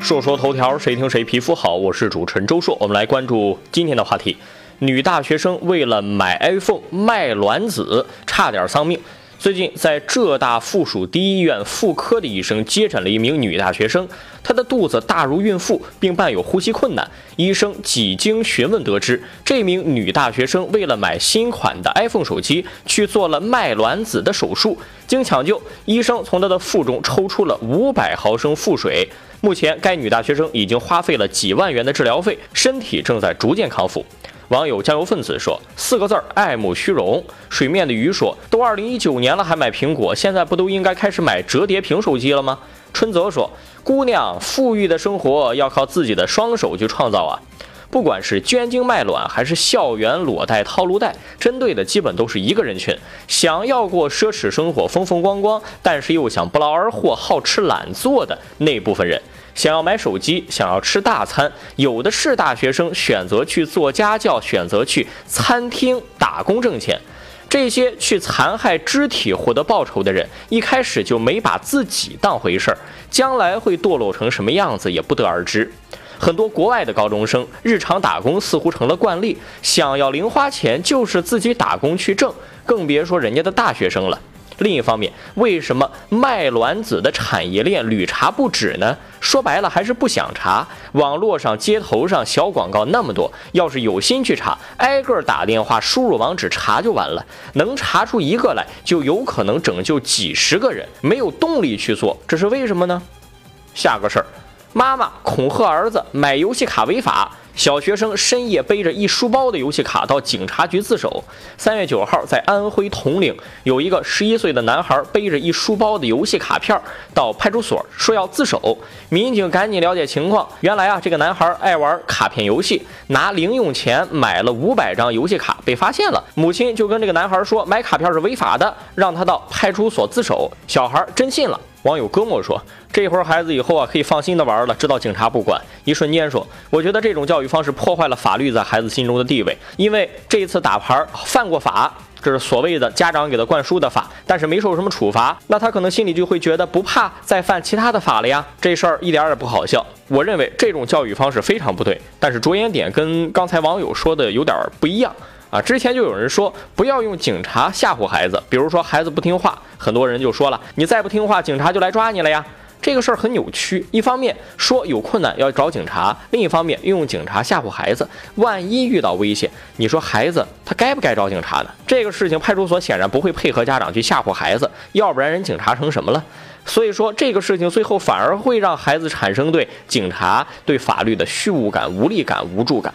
说说头条，谁听谁皮肤好。我是主持人周硕，我们来关注今天的话题：女大学生为了买 iPhone 卖卵子，差点丧命。最近，在浙大附属第一医院妇科的医生接诊了一名女大学生，她的肚子大如孕妇，并伴有呼吸困难。医生几经询问得知，这名女大学生为了买新款的 iPhone 手机，去做了卖卵子的手术。经抢救，医生从她的腹中抽出了五百毫升腹水。目前，该女大学生已经花费了几万元的治疗费，身体正在逐渐康复。网友加油分子说：“四个字儿，爱慕虚荣。”水面的鱼说：“都二零一九年了，还买苹果？现在不都应该开始买折叠屏手机了吗？”春泽说：“姑娘，富裕的生活要靠自己的双手去创造啊！不管是捐精卖卵，还是校园裸贷套路贷，针对的基本都是一个人群：想要过奢侈生活、风风光光，但是又想不劳而获、好吃懒做的那部分人。”想要买手机，想要吃大餐，有的是大学生选择去做家教，选择去餐厅打工挣钱。这些去残害肢体获得报酬的人，一开始就没把自己当回事儿，将来会堕落成什么样子也不得而知。很多国外的高中生日常打工似乎成了惯例，想要零花钱就是自己打工去挣，更别说人家的大学生了。另一方面，为什么卖卵子的产业链屡查不止呢？说白了，还是不想查。网络上、街头上小广告那么多，要是有心去查，挨个打电话输入网址查就完了。能查出一个来，就有可能拯救几十个人。没有动力去做，这是为什么呢？下个事儿，妈妈恐吓儿子买游戏卡违法。小学生深夜背着一书包的游戏卡到警察局自首。三月九号，在安徽铜陵，有一个十一岁的男孩背着一书包的游戏卡片到派出所说要自首。民警赶紧了解情况，原来啊，这个男孩爱玩卡片游戏，拿零用钱买了五百张游戏卡，被发现了。母亲就跟这个男孩说，买卡片是违法的，让他到派出所自首。小孩真信了。网友哥莫说：“这会儿孩子以后啊，可以放心的玩了，知道警察不管。”一瞬间说：“我觉得这种教育方式破坏了法律在孩子心中的地位，因为这一次打牌犯过法，这是所谓的家长给他灌输的法，但是没受什么处罚，那他可能心里就会觉得不怕再犯其他的法了呀。这事儿一点也不好笑。我认为这种教育方式非常不对，但是着眼点跟刚才网友说的有点不一样。”啊，之前就有人说不要用警察吓唬孩子，比如说孩子不听话，很多人就说了，你再不听话，警察就来抓你了呀。这个事儿很扭曲，一方面说有困难要找警察，另一方面用警察吓唬孩子，万一遇到危险，你说孩子他该不该找警察呢？这个事情派出所显然不会配合家长去吓唬孩子，要不然人警察成什么了？所以说这个事情最后反而会让孩子产生对警察、对法律的虚无感、无力感、无助感。